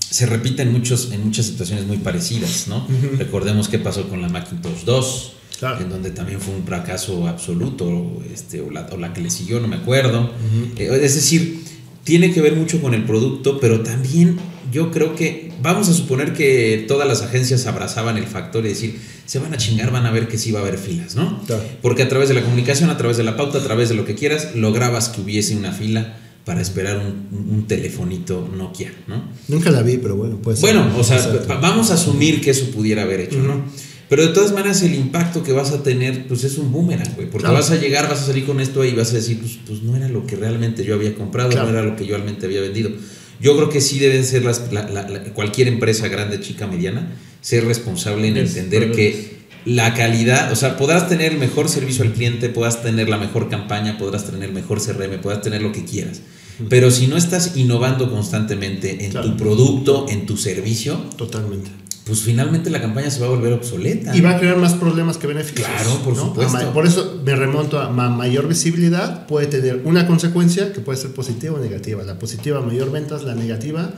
se repite en, muchos, en muchas situaciones muy parecidas, ¿no? Recordemos qué pasó con la Macintosh 2, Claro. en donde también fue un fracaso absoluto, este, o, la, o la que le siguió, no me acuerdo. Eh, es decir, tiene que ver mucho con el producto, pero también yo creo que vamos a suponer que todas las agencias abrazaban el factor y decir, se van a chingar, van a ver que sí va a haber filas, ¿no? Claro. Porque a través de la comunicación, a través de la pauta, a través de lo que quieras, lograbas que hubiese una fila para esperar un, un telefonito Nokia, ¿no? Nunca la vi, pero bueno, pues. Bueno, o sea, Exacto. vamos a asumir que eso pudiera haber hecho, ¿no? Pero de todas maneras el impacto que vas a tener, pues es un boomerang, güey. Porque Claro. vas a llegar, vas a salir con esto y vas a decir, pues, pues no era lo que realmente yo había comprado, Claro. no era lo que yo realmente había vendido. Yo creo que sí deben ser las, la- la- la- cualquier empresa grande, chica, mediana, ser responsable en Es entender que la calidad, o sea, podrás tener el mejor servicio al cliente, podrás tener la mejor campaña, podrás tener el mejor CRM, podrás tener lo que quieras. Pero si no estás innovando constantemente en Claro. tu producto, en tu servicio, Totalmente. Pues finalmente la campaña se va a volver obsoleta. Y va a crear más problemas que beneficios. Claro, por supuesto. Por eso me remonto a ma- mayor visibilidad puede tener una consecuencia que puede ser positiva o negativa. La positiva, mayor ventas, la negativa,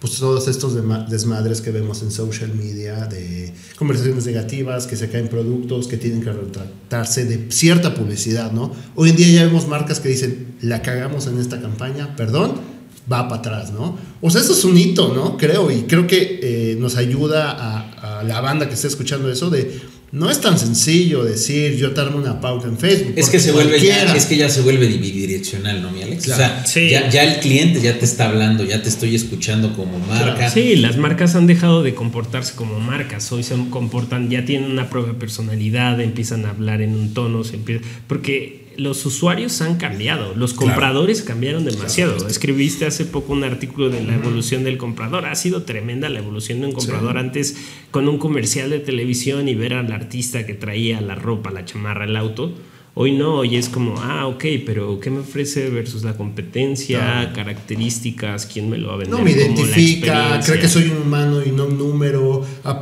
pues todos estos desmadres que vemos en social media de conversaciones negativas, que se caen productos, que tienen que retratarse de cierta publicidad, ¿no? Hoy en día ya vemos marcas que dicen, la cagamos en esta campaña, perdón, va para atrás, ¿no? O sea, eso es un hito, ¿no? Creo, y creo que eh, nos ayuda a, a la banda que esté escuchando eso de no es tan sencillo decir yo te armo una pauta en Facebook. es que se vuelve ya, es que ya se vuelve bidireccional, ¿no, mi Alex? Claro. O sea, Sí. ya, ya el cliente ya te está hablando, ya te estoy escuchando como marca. Sí, las marcas han dejado de comportarse como marcas. Hoy se comportan, ya tienen una propia personalidad, empiezan a hablar en un tono, se empieza, porque los usuarios han cambiado, los compradores cambiaron demasiado. Escribiste hace poco un artículo de la evolución del comprador. Ha sido tremenda la evolución de un comprador antes con un comercial de televisión y ver al artista que traía la ropa, la chamarra, el auto. Hoy no, hoy es como, ah, ok, pero ¿qué me ofrece versus la competencia, características, quién me lo va a vender? No me identifica, cree que soy un humano y no un número,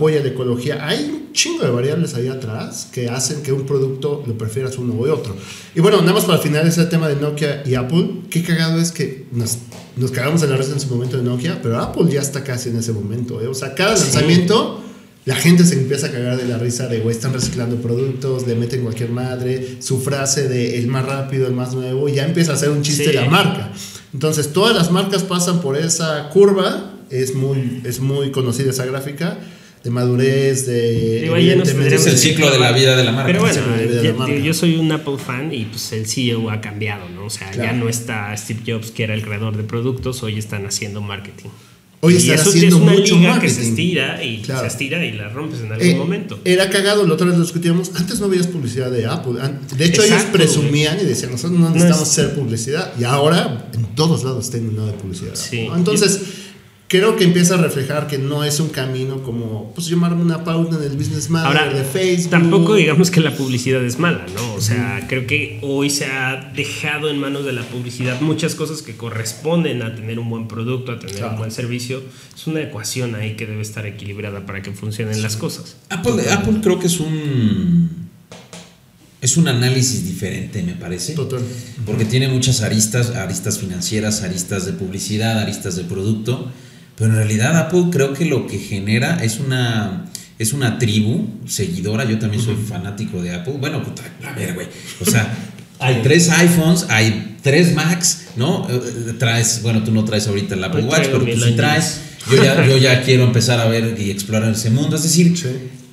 apoya la ecología. Hay un chingo de variables ahí atrás que hacen que un producto lo prefieras uno u otro. Y bueno, nada más para final ese tema de Nokia y Apple. Qué cagado es que nos, nos cagamos en la risa en su momento de Nokia, pero Apple ya está casi en ese momento. ¿eh? O sea, cada lanzamiento la gente se empieza a cagar de la risa de, güey, están reciclando productos, le meten cualquier madre, su frase de el más rápido, el más nuevo, ya empieza a ser un chiste Sí. la marca. Entonces, todas las marcas pasan por esa curva, es muy, es muy conocida esa gráfica, de madurez, de... Digo, evidentemente, Es el ciclo de la vida de la marca. Pero bueno, digo, yo soy un Apple fan y pues el CEO ha cambiado, ¿no? O sea, ya no está Steve Jobs, que era el creador de productos, hoy están haciendo marketing. Hoy y eso haciendo es una mucho liga que marketing. se estira y Claro. se estira y la rompes en algún Eh, momento. Era cagado, la otra vez lo discutíamos. Antes no veías publicidad de Apple. De hecho, ellos presumían y decían: Nosotros no No necesitamos es- hacer publicidad. Y ahora en todos lados está inundado de publicidad. Sí. ¿no? Entonces, creo que empieza a reflejar que no es un camino como pues llamarme una pauta en el business manager Ahora, de Facebook. tampoco digamos que la publicidad es mala, ¿no? O sea, creo que hoy se ha dejado en manos de la publicidad muchas cosas que corresponden a tener un buen producto, a tener Claro. un buen servicio. Es una ecuación ahí que debe estar equilibrada para que funcionen las cosas. Apple, Apple creo que es un es un análisis diferente, me parece. Total. Porque tiene muchas aristas, aristas financieras, aristas de publicidad, aristas de producto. Pero en realidad Apple creo que lo que genera es una, es una tribu seguidora. Yo también soy fanático de Apple. Bueno, puta, a ver, güey. <laughs> O sea, Hay tres iPhones, hay tres Macs, ¿no? Eh, Traes, bueno, tú no traes ahorita el Apple Hoy Watch, pero tú sí traes. Yo ya, yo ya <laughs> quiero empezar a ver y explorar ese mundo. Es decir, Sí.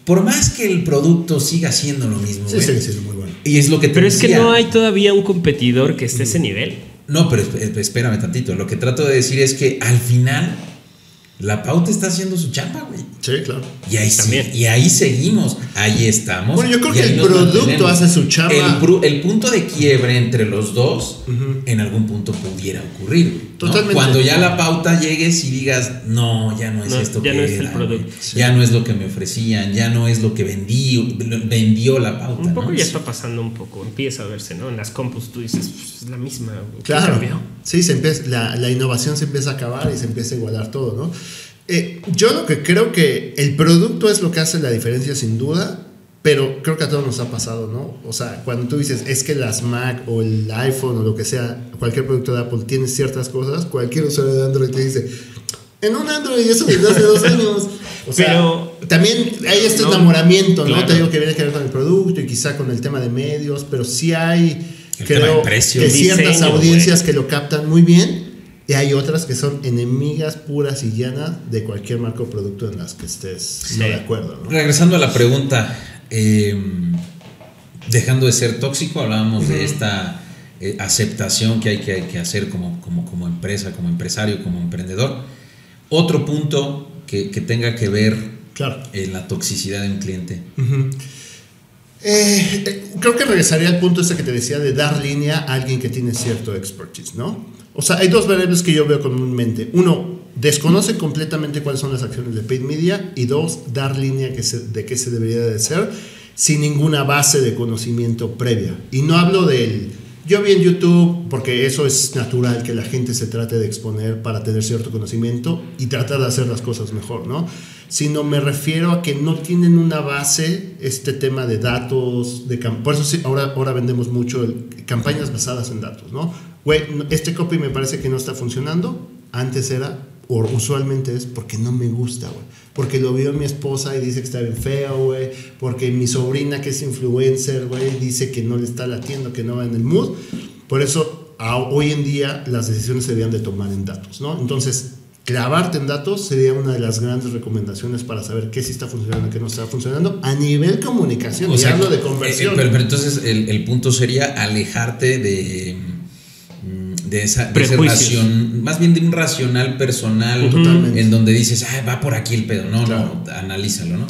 por más que el producto siga siendo lo mismo, Sí, güey, sí, muy bueno. y es lo que te Pero es que decía. no hay todavía un competidor que esté a ese nivel. No, pero esp- espérame tantito. Lo que trato de decir es que al final la pauta está haciendo su chamba, güey. Sí, claro. Y ahí, sí- También. y ahí seguimos, ahí estamos. Bueno, yo creo que el producto hace su chamba. El punto de quiebre entre los dos en algún punto pudiera ocurrir. Cuando ya la pauta llegues y digas, no, ya no es No, esto ya que no es el producto. Ya no es lo que me ofrecían, ya no es lo que vendí, vendió la pauta. Un poco ¿no? ya está pasando un poco, empieza a verse, ¿no? En las compus tú dices, pues, es la misma. güey, ¿qué Claro. cambió? Sí, se empieza, la, la innovación se empieza a acabar y se empieza a igualar todo, ¿no? Eh, yo lo que creo que el producto es lo que hace la diferencia sin duda, pero creo que a todos nos ha pasado, ¿no? O sea, cuando tú dices, es que las Mac o el iPhone o lo que sea, cualquier producto de Apple tiene ciertas cosas, cualquier usuario de Android te dice, en un Android eso desde hace dos años. <laughs> O sea, Pero- también hay este No, enamoramiento, ¿no? claro. Te digo que viene que ver con el producto y quizá con el tema de medios, pero sí hay, El creo, que ciertas diseño, audiencias que lo captan muy bien y hay otras que son enemigas puras y llanas de cualquier marco o producto en las que estés no Sí. de acuerdo, ¿no? Regresando a la pregunta, eh, dejando de ser tóxico, hablábamos de esta eh, aceptación que hay que, hay que hacer como, como, como empresa, como empresario, como emprendedor. Otro punto que, que tenga que ver Claro. en la toxicidad de un cliente. Eh, eh, creo que regresaría al punto ese que te decía de dar línea a alguien que tiene cierto expertise, ¿no? O sea, hay dos variables que yo veo comúnmente. Uno, desconoce completamente cuáles son las acciones de paid media y dos, dar línea que se- de qué se debería de hacer sin ninguna base de conocimiento previa. Y no hablo del... Yo vi en YouTube, porque eso es natural que la gente se trate de exponer para tener cierto conocimiento y tratar de hacer las cosas mejor, ¿no? Sino me refiero a que no tienen una base este tema de datos, de por eso sí, ahora, ahora vendemos mucho el- campañas basadas en datos, ¿no? Güey, este copy me parece que no está funcionando, antes era, o usualmente es porque no me gusta, güey. Porque lo vio mi esposa y dice que está bien feo, güey. Porque mi sobrina que es influencer, güey, dice que no le está latiendo, que no va en el mood. Por eso, a- hoy en día las decisiones se debían de tomar en datos, ¿no? Entonces, clavarte en datos sería una de las grandes recomendaciones para saber qué sí está funcionando qué no está funcionando a nivel comunicación. O y sea, hablo de eh, conversión. pero, pero entonces el, el punto sería alejarte de, de esa de ese Prejuicios. racion- más bien de un racional personal en donde dices, Ay, va por aquí el pedo. No, Claro. no, analízalo, ¿no?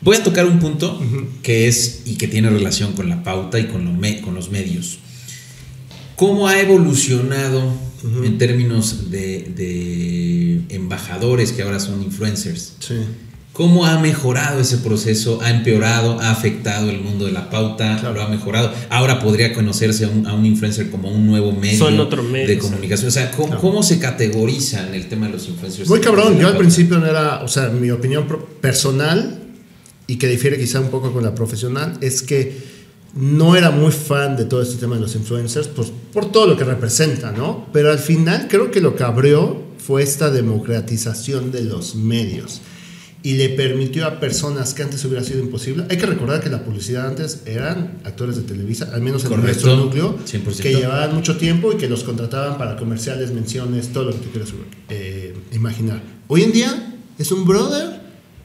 Voy a tocar un punto que es y que tiene relación con la pauta y con, lo me- con los medios. ¿Cómo ha evolucionado en términos de, de embajadores que ahora son influencers? Sí. ¿Cómo ha mejorado ese proceso? ¿Ha empeorado? ¿Ha afectado el mundo de la pauta? Claro. ¿Lo ha mejorado? Ahora podría conocerse a un, a un influencer como un nuevo medio Son otro medio, de comunicación. O sea, ¿cómo, Claro. cómo se categoriza en el tema de los influencers? Muy cabrón, yo al principio no era, o sea, mi opinión personal y que difiere quizá un poco con la profesional es que no era muy fan de todo este tema de los influencers pues, por todo lo que representa, ¿no? Pero al final creo que lo que abrió fue esta democratización de los medios y le permitió a personas que antes hubiera sido imposible. Hay que recordar que la publicidad antes eran actores de Televisa, al menos en Correcto, nuestro núcleo, 100%. que llevaban mucho tiempo y que los contrataban para comerciales, menciones, todo lo que tú quieras eh, imaginar. Hoy en día es un brother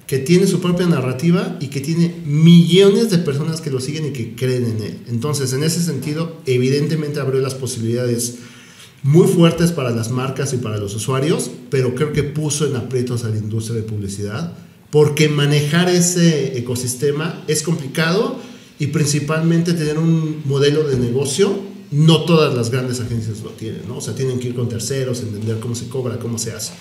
que tiene su propia narrativa y que tiene millones de personas que lo siguen y que creen en él. Entonces, en ese sentido, evidentemente abrió las posibilidades muy fuertes para las marcas y para los usuarios, pero creo que puso en aprietos a la industria de publicidad, porque manejar ese ecosistema es complicado y principalmente tener un modelo de negocio, no todas las grandes agencias lo tienen, ¿no? O sea, tienen que ir con terceros, entender cómo se cobra, cómo se hace.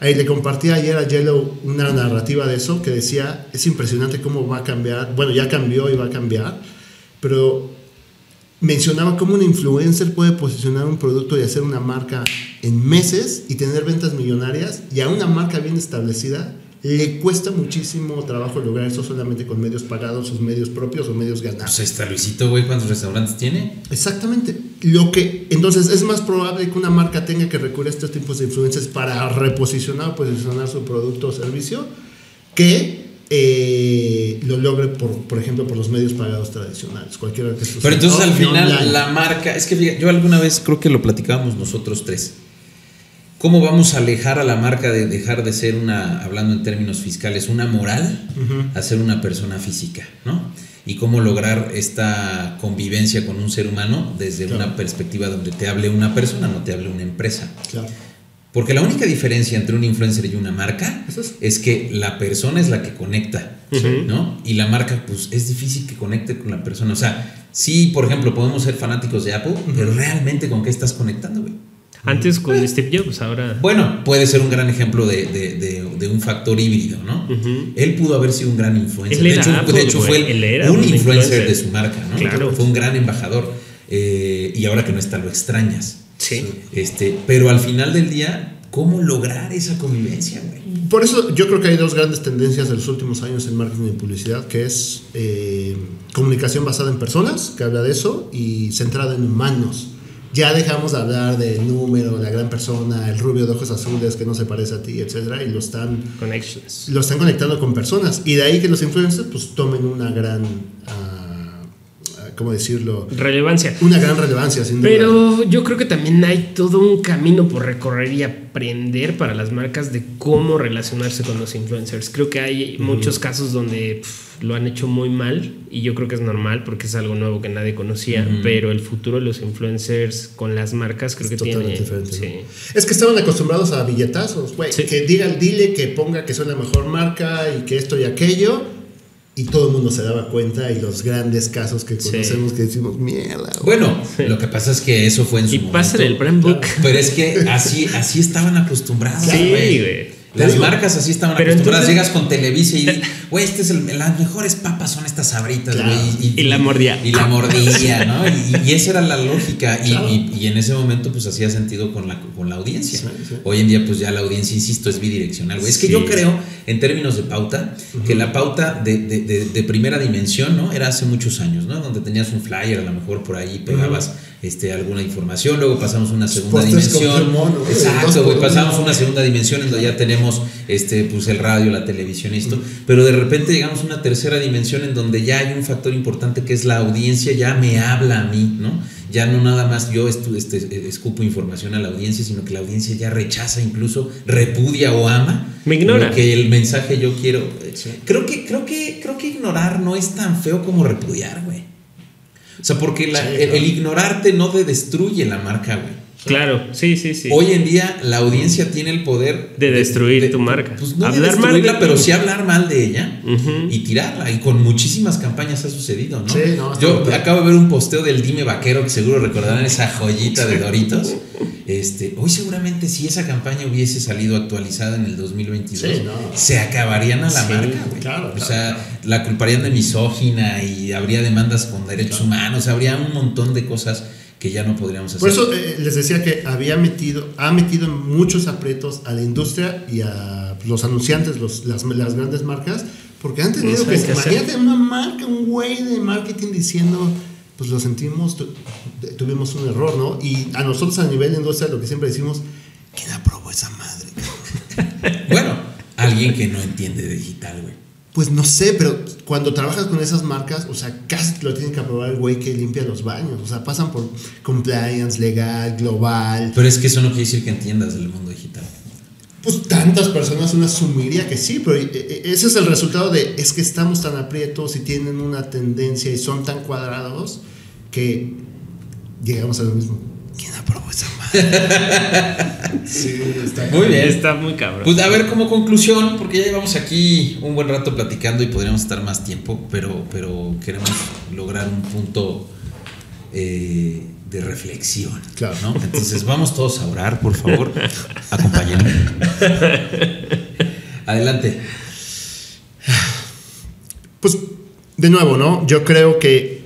Ahí le compartí ayer a Yellow una narrativa de eso que decía, es impresionante cómo va a cambiar, bueno, ya cambió y va a cambiar, pero mencionaba cómo un influencer puede posicionar un producto y hacer una marca en meses y tener ventas millonarias y a una marca bien establecida le cuesta muchísimo trabajo lograr eso solamente con medios pagados, sus medios propios o medios ganados. Pues ahí está Luisito, güey, ¿cuántos restaurantes tiene? Exactamente. Lo que, entonces es más probable que una marca tenga que recurrir a estos tipos de influencers para reposicionar o posicionar su producto o servicio que eh, lo logre, por, por ejemplo, por los medios pagados tradicionales. Cualquiera que Pero entonces al final la marca, es que yo alguna vez creo que lo platicábamos nosotros tres. ¿Cómo vamos a alejar a la marca de dejar de ser una, hablando en términos fiscales, una moral a ser una persona física, ¿no? Y cómo lograr esta convivencia con un ser humano desde una perspectiva donde te hable una persona, no te hable una empresa. Claro. Porque la única diferencia entre un influencer y una marca es? que la persona es la que conecta, ¿no? Y la marca, pues es difícil que conecte con la persona. O sea, sí, por ejemplo, podemos ser fanáticos de Apple, pero realmente con qué estás conectando, güey. Antes con eh. Steve Jobs, ahora. Bueno, puede ser un gran ejemplo de, un factor híbrido, ¿no? Él pudo haber sido un gran influencer. de, hecho, fue un, influencer, de su marca, ¿no? Claro. Fue un gran embajador. Eh, y ahora que no está, lo extrañas. Sí. Este, pero al final del día, ¿cómo lograr esa convivencia, güey? Por eso yo creo que hay dos grandes tendencias de los últimos años en marketing y publicidad, que es eh, comunicación basada en personas, que habla de eso, y centrada en humanos. Ya dejamos de hablar del número, la gran persona, el rubio de ojos azules que no se parece a ti, etcétera, y lo están, lo están conectando con personas. Y de ahí que los influencers pues tomen una gran... Ah, ¿cómo decirlo? Relevancia. Una gran relevancia, sin duda. Pero yo creo que también hay todo un camino por recorrer y aprender para las marcas de cómo relacionarse con los influencers. Creo que hay muchos casos donde lo han hecho muy mal y yo creo que es normal porque es algo nuevo que nadie conocía, pero el futuro de los influencers con las marcas creo que tiene... Diferente, Es que estaban acostumbrados a billetazos, güey. Que diga el dile, que ponga que son la mejor marca y que esto y aquello y todo el mundo se daba cuenta y los grandes casos que conocemos que decimos mierda. Bueno, lo que pasa es que eso fue en su y pasa el brand book. Pero es que así, así estaban acostumbrados. Sí, güey. Las marcas así estaban acostumbradas. Llegas con Televisa y güey, este es el, las mejores papas son estas sabritas, güey. Y, la mordía. Y la mordía, ¿no? Y, <laughs> esa era la lógica. Y, en ese momento, pues hacía sentido con la, con la audiencia. Hoy en día, pues ya la audiencia, insisto, es bidireccional, güey. Es que yo creo, en términos de pauta, que la pauta de, de, de, primera dimensión, ¿no? Era hace muchos años, ¿no? Donde tenías un flyer, a lo mejor por ahí pegabas este, alguna información, luego pasamos a una segunda dimensión. Exacto, güey, pasamos a una segunda dimensión en donde ya tenemos este, pues, el radio, la televisión y esto, pero de repente llegamos a una tercera dimensión en donde ya hay un factor importante que es la audiencia, ya me habla a mí, ¿no? Ya no nada más yo este, escupo información a la audiencia, sino que la audiencia ya rechaza, incluso repudia o ama. Me ignora. Que el mensaje yo quiero. Creo que, creo que, creo que ignorar no es tan feo como repudiar, güey. O sea, porque el, ignorarte no te destruye la marca, güey. Claro, sí, sí, sí. Hoy en día la audiencia tiene el poder de destruir tu marca. Pues no hablar de destruirla, pero sí hablar mal de ella y tirarla. Y con muchísimas campañas ha sucedido, ¿no? Sí, no Yo acabo de ver un posteo del Dime Vaquero, que seguro recordarán esa joyita de Doritos. <laughs> Este, hoy seguramente si esa campaña hubiese salido actualizada en el 2022, se acabarían a la marca, Claro, o sea, la culparían de misógina y habría demandas con derechos humanos, habría un montón de cosas que ya no podríamos hacer. Por eso eh, les decía que había metido, ha metido muchos aprietos a la industria y a los anunciantes, los, las, las grandes marcas, porque han tenido que, imagínate una marca, un güey de marketing diciendo, pues lo sentimos, tuvimos un error, ¿no? Y a nosotros a nivel de industria lo que siempre decimos, ¿quién aprobó esa madre? <laughs> bueno, alguien que no entiende de digital, güey. Pues no sé, pero cuando trabajas con esas marcas, o sea, casi lo tienen que aprobar el güey que limpia los baños. O sea, pasan por compliance legal, global. Pero es que eso no quiere decir que entiendas del mundo. Pues tantas personas uno asumiría que sí, pero eh, eh, ese es el resultado de es que estamos tan aprietos y tienen una tendencia y son tan cuadrados que llegamos a lo mismo. ¿Quién aprobó esa madre? <laughs> sí, está muy bien. Está muy cabrón. Pues a ver, como conclusión, porque ya llevamos aquí un buen rato platicando y podríamos estar más tiempo, pero, pero queremos lograr un punto eh, de reflexión. Claro. ¿no? Entonces vamos todos a orar, por favor. Acompáñenme. Adelante. Pues de nuevo, ¿no? Yo creo que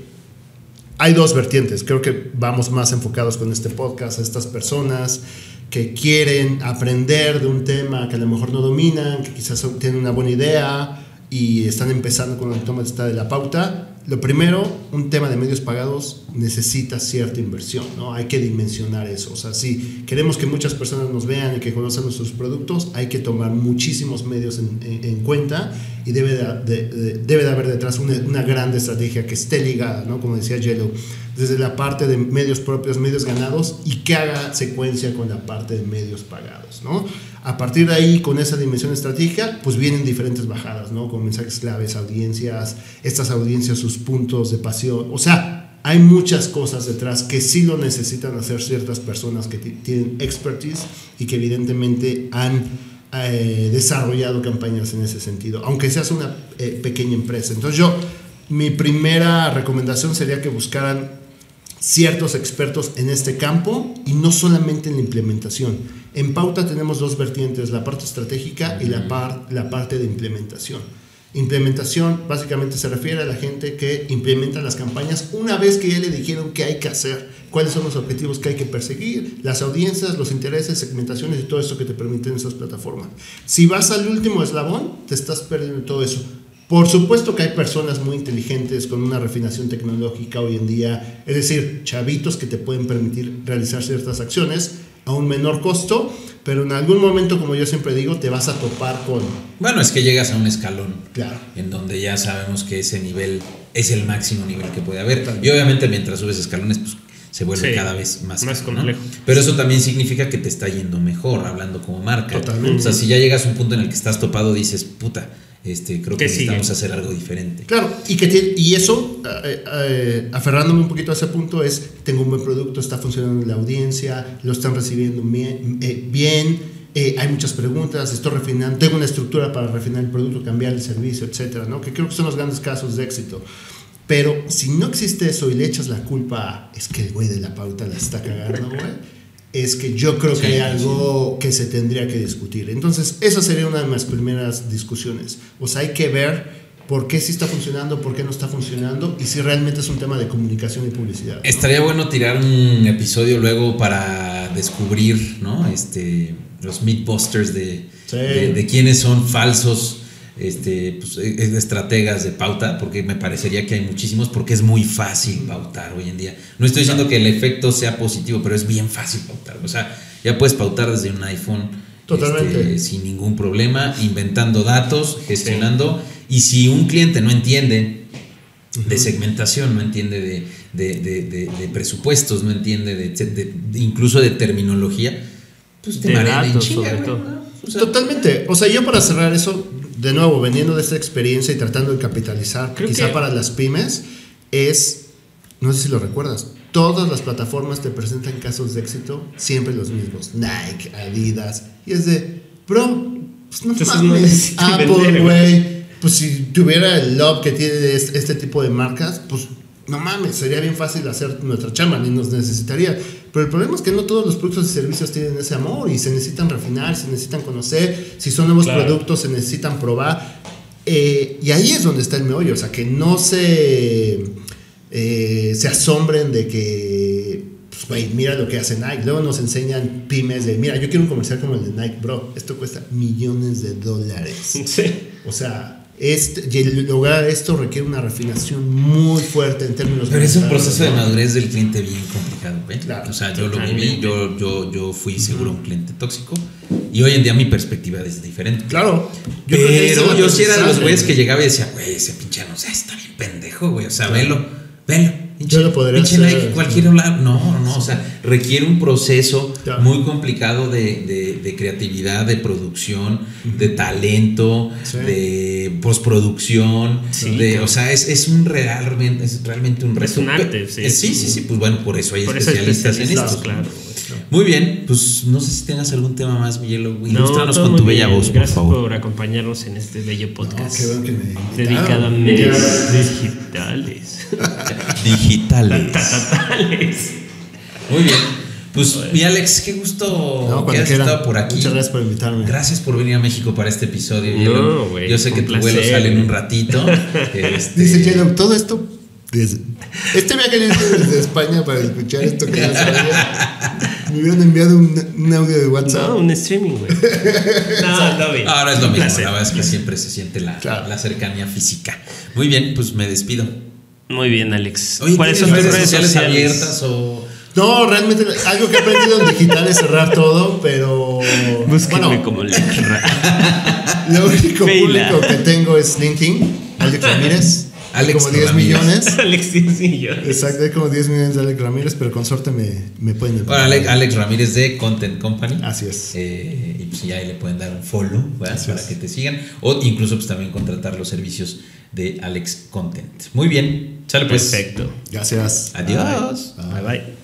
hay dos vertientes. Creo que vamos más enfocados con este podcast a estas personas que quieren aprender de un tema que a lo mejor no dominan, que quizás tienen una buena idea y están empezando con el toma de la pauta. Lo primero, un tema de medios pagados necesita cierta inversión, ¿no? Hay que dimensionar eso. O sea, si queremos que muchas personas nos vean y que conozcan nuestros productos, hay que tomar muchísimos medios en, en- en cuenta y debe de, de- de- debe de haber detrás una, una gran estrategia que esté ligada, ¿no? Como decía Yellow, desde la parte de medios propios, medios ganados y que haga secuencia con la parte de medios pagados, ¿no? A partir de ahí, con esa dimensión estratégica, pues vienen diferentes bajadas, ¿no? Con mensajes claves, audiencias, estas audiencias, sus puntos de pasión. O sea, hay muchas cosas detrás que sí lo necesitan hacer ciertas personas que ti- tienen expertise y que evidentemente han eh, desarrollado campañas en ese sentido, aunque seas una eh, pequeña empresa. Entonces yo, mi primera recomendación sería que buscaran ciertos expertos en este campo y no solamente en la implementación. En Pauta tenemos dos vertientes, la parte estratégica y la, par- la parte de implementación. Implementación básicamente se refiere a la gente que implementa las campañas una vez que ya le dijeron qué hay que hacer, cuáles son los objetivos que hay que perseguir, las audiencias, los intereses, segmentaciones y todo eso que te permiten esas plataformas. Si vas al último eslabón, te estás perdiendo todo eso. Por supuesto que hay personas muy inteligentes con una refinación tecnológica hoy en día, es decir, chavitos que te pueden permitir realizar ciertas acciones a un menor costo, pero en algún momento, como yo siempre digo, te vas a topar con... Bueno, es que llegas a un escalón Claro. en donde ya sabemos que ese nivel es el máximo nivel que puede haber. Y obviamente mientras subes escalones, pues se vuelve Sí, cada vez más, más caro, ¿no? complejo. Pero eso también significa que te está yendo mejor, hablando como marca. Totalmente. O sea, si ya llegas a un punto en el que estás topado, dices, puta, este, creo que necesitamos hacer algo diferente. Claro, y, que tiene- y eso, eh, eh, aferrándome un poquito a ese punto, es, tengo un buen producto, está funcionando en la audiencia, lo están recibiendo bien, eh, bien eh, hay muchas preguntas, estoy refinando, tengo una estructura para refinar el producto, cambiar el servicio, etcétera, ¿no? Que creo que son los grandes casos de éxito. Pero si no existe eso y le echas la culpa es que el güey de la pauta la está cagando, güey, es que yo creo que hay algo que se tendría que discutir. Entonces, esa sería una de mis primeras discusiones. O sea, hay que ver por qué sí está funcionando, por qué no está funcionando y si realmente es un tema de comunicación y publicidad. ¿no? Estaría bueno tirar un episodio luego para descubrir, ¿no? Este, los de, Sí. de, de quiénes son falsos este, pues, eh, eh, estrategas de pauta, porque me parecería que hay muchísimos, porque es muy fácil pautar hoy en día. No estoy diciendo que el efecto sea positivo, pero es bien fácil pautar. O sea, ya puedes pautar desde un iPhone. Totalmente. este, sin ningún problema, inventando datos, gestionando. Y si un cliente no entiende de segmentación, no entiende de, de- de- de- de presupuestos, no entiende de, de- de- incluso de terminología, pues te De marean en chinga, Totalmente. O sea, yo para cerrar eso, de nuevo, veniendo de esta experiencia y tratando de capitalizar, Creo quizá que- para las pymes, es, no sé si lo recuerdas, todas las plataformas te presentan casos de éxito, siempre los mismos. Nike, Adidas, y es de, bro, pues no Entonces mames, Apple, güey. Pues si tuviera el love que tiene este, este tipo de marcas, pues no mames, sería bien fácil hacer nuestra chamba, ni nos necesitaría. Pero el problema es que no todos los productos y servicios tienen ese amor y se necesitan refinar, se necesitan conocer. Si son nuevos Claro. productos, se necesitan probar. Eh, y ahí es donde está el meollo, o sea, que no se, eh, se asombren de que, pues, güey, mira lo que hace Nike. Luego nos enseñan pymes de, mira, yo quiero un comercial como el de Nike, bro, esto cuesta millones de dólares. Sí. O sea, este, lograr esto requiere una refinación muy fuerte en términos Pero es un proceso de madurez del cliente bien complicado, ¿eh? Claro, o sea, yo lo viví, yo, yo, yo fui seguro un cliente tóxico y hoy en día mi perspectiva es diferente. Claro. yo Pero yo sí era de los güeyes que llegaba y decía, güey, ese pinche no sé, está bien pendejo, güey. O sea, velo, velo. Yo lo podría hacer, cualquier lado. No, no, o sea, requiere un proceso muy complicado de, de- de creatividad, de producción, de talento, Sí. de postproducción. Sí, de, claro. o sea, es, es un realmente, es realmente un reto. un arte, sí. Eh, sí, sí, sí, pues bueno, por eso hay Por eso especialistas, en especialistas, esto. claro. Muy bien, pues no sé si tengas algún tema más, Miguel. No, Ilústranos todo con tu bella voz, por Gracias favor. por acompañarnos en este bello No, podcast. qué bueno que me dedicado a medios digitales. <laughs> Digitales. <laughs> Tatales. Muy bien. Pues, mi Alex, qué gusto No, que quieran. estado por aquí. Muchas gracias por invitarme. Gracias por venir a México para este episodio. No, Yo sé que tu vuelo sale en un ratito. <laughs> Este, Dice Jelo, todo esto. desde- este viaje desde España para escuchar esto que no sabía. Me hubieran enviado un, un audio de WhatsApp. No, un streaming, güey. <laughs> No, no, bien. Ahora es lo mismo, placer. la verdad es que siempre se siente la, Claro. la cercanía física. Muy bien, pues me despido. Muy bien, Alex. Oye, ¿Cuáles ¿tienes son tus redes redes sociales sociales? abiertas o No, realmente algo que he aprendido en digital es cerrar todo, pero Búsquenme bueno, como <laughs> lo único público que tengo es LinkedIn, Alex <laughs> Ramírez, Alex como 10 Ramírez. millones. <laughs> Alex 10 millones. Exacto, hay como 10 millones de Alex Ramírez, pero con suerte me, me pueden Bueno, Alex, Alex Ramírez de Content Company. Así es. Eh, y pues ya ahí le pueden dar un follow para es. que te sigan. O incluso pues también contratar los servicios de Alex Content. Muy bien. Sale pues. Perfecto. Gracias. Adiós. Bye bye.